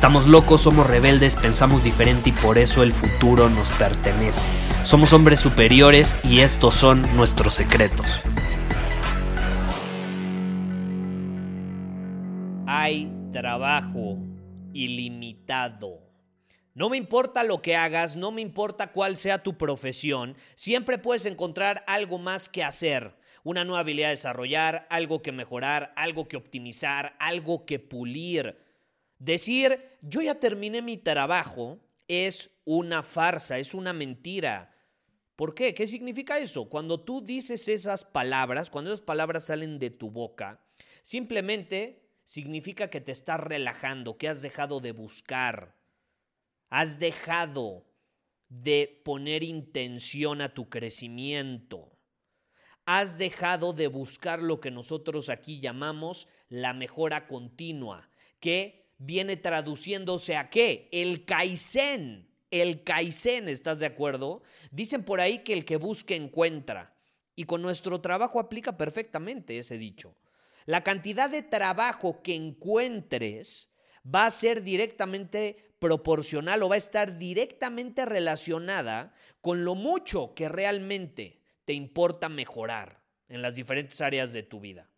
Estamos locos, somos rebeldes, pensamos diferente y por eso el futuro nos pertenece. Somos hombres superiores y estos son nuestros secretos. Hay trabajo ilimitado. No me importa lo que hagas, no me importa cuál sea tu profesión, siempre puedes encontrar algo más que hacer, una nueva habilidad a desarrollar, algo que mejorar, algo que optimizar, algo que pulir. Decir, yo ya terminé mi trabajo, es una farsa, es una mentira. ¿Por qué? ¿Qué significa eso? Cuando tú dices esas palabras, cuando esas palabras salen de tu boca, simplemente significa que te estás relajando, que has dejado de buscar, has dejado de poner intención a tu crecimiento, has dejado de buscar lo que nosotros aquí llamamos la mejora continua, que viene traduciéndose a qué? El Kaizen. El Kaizen, ¿estás de acuerdo? Dicen por ahí que el que busca encuentra. Y con nuestro trabajo aplica perfectamente ese dicho. La cantidad de trabajo que encuentres va a ser directamente proporcional o va a estar directamente relacionada con lo mucho que realmente te importa mejorar en las diferentes áreas de tu vida.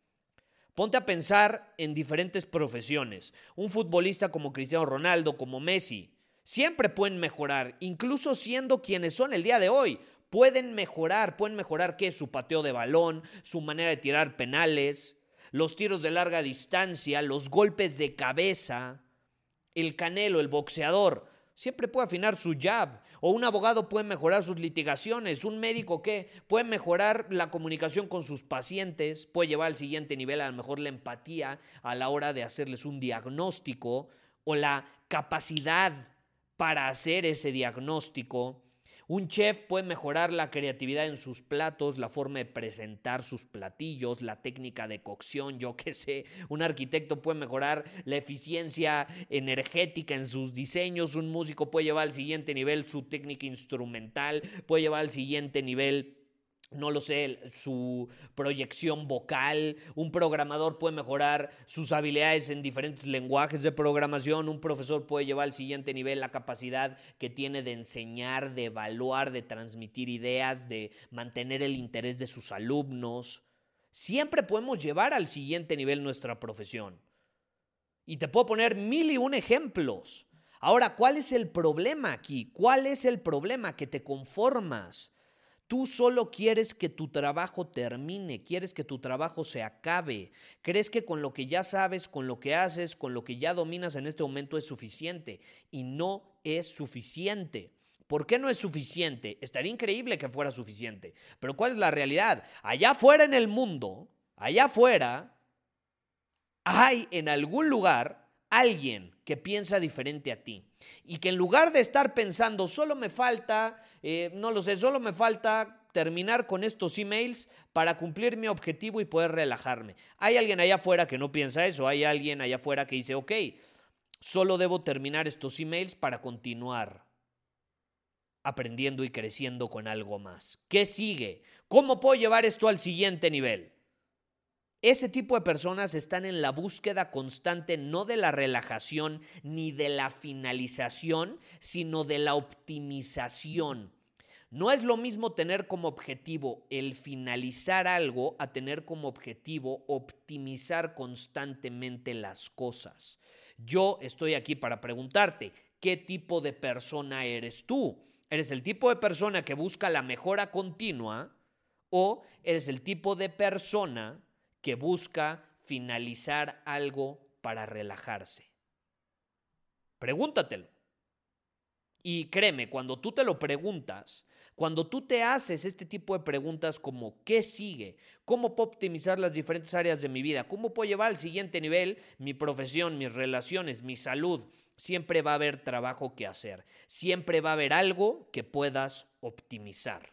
Ponte a pensar en diferentes profesiones. Un futbolista como Cristiano Ronaldo, como Messi, siempre pueden mejorar, incluso siendo quienes son el día de hoy. Pueden mejorar, pueden mejorar qué? Su pateo de balón, su manera de tirar penales, los tiros de larga distancia, los golpes de cabeza, el canelo, el boxeador. Siempre puede afinar su jab. O un abogado puede mejorar sus litigaciones. Un médico que puede mejorar la comunicación con sus pacientes. Puede llevar al siguiente nivel a lo mejor la empatía a la hora de hacerles un diagnóstico. O la capacidad para hacer ese diagnóstico. Un chef puede mejorar la creatividad en sus platos, la forma de presentar sus platillos, la técnica de cocción, yo qué sé. Un arquitecto puede mejorar la eficiencia energética en sus diseños. Un músico puede llevar al siguiente nivel su técnica instrumental, puede llevar al siguiente nivel no lo sé, su proyección vocal, un programador puede mejorar sus habilidades en diferentes lenguajes de programación, un profesor puede llevar al siguiente nivel la capacidad que tiene de enseñar, de evaluar, de transmitir ideas, de mantener el interés de sus alumnos. Siempre podemos llevar al siguiente nivel nuestra profesión. Y te puedo poner mil y un ejemplos. Ahora, ¿cuál es el problema aquí? ¿Cuál es el problema? Que te conformas Tú solo quieres que tu trabajo termine, quieres que tu trabajo se acabe. Crees que con lo que ya sabes, con lo que haces, con lo que ya dominas en este momento es suficiente y no es suficiente. ¿Por qué no es suficiente? Estaría increíble que fuera suficiente. Pero ¿cuál es la realidad? Allá afuera en el mundo, allá afuera, hay en algún lugar alguien que piensa diferente a ti. Y que en lugar de estar pensando, solo me falta eh, no lo sé, solo me falta terminar con estos emails para cumplir mi objetivo y poder relajarme. Hay alguien allá afuera que no piensa eso, hay alguien allá afuera que dice, ok, solo debo terminar estos emails para continuar aprendiendo y creciendo con algo más. ¿Qué sigue? ¿Cómo puedo llevar esto al siguiente nivel? Ese tipo de personas están en la búsqueda constante no de la relajación ni de la finalización, sino de la optimización. No es lo mismo tener como objetivo el finalizar algo a tener como objetivo optimizar constantemente las cosas. Yo estoy aquí para preguntarte, ¿qué tipo de persona eres tú? ¿Eres el tipo de persona que busca la mejora continua o eres el tipo de persona que busca finalizar algo para relajarse. Pregúntatelo. Y créeme, cuando tú te lo preguntas, cuando tú te haces este tipo de preguntas como ¿qué sigue? ¿Cómo puedo optimizar las diferentes áreas de mi vida? ¿Cómo puedo llevar al siguiente nivel mi profesión, mis relaciones, mi salud? Siempre va a haber trabajo que hacer. Siempre va a haber algo que puedas optimizar.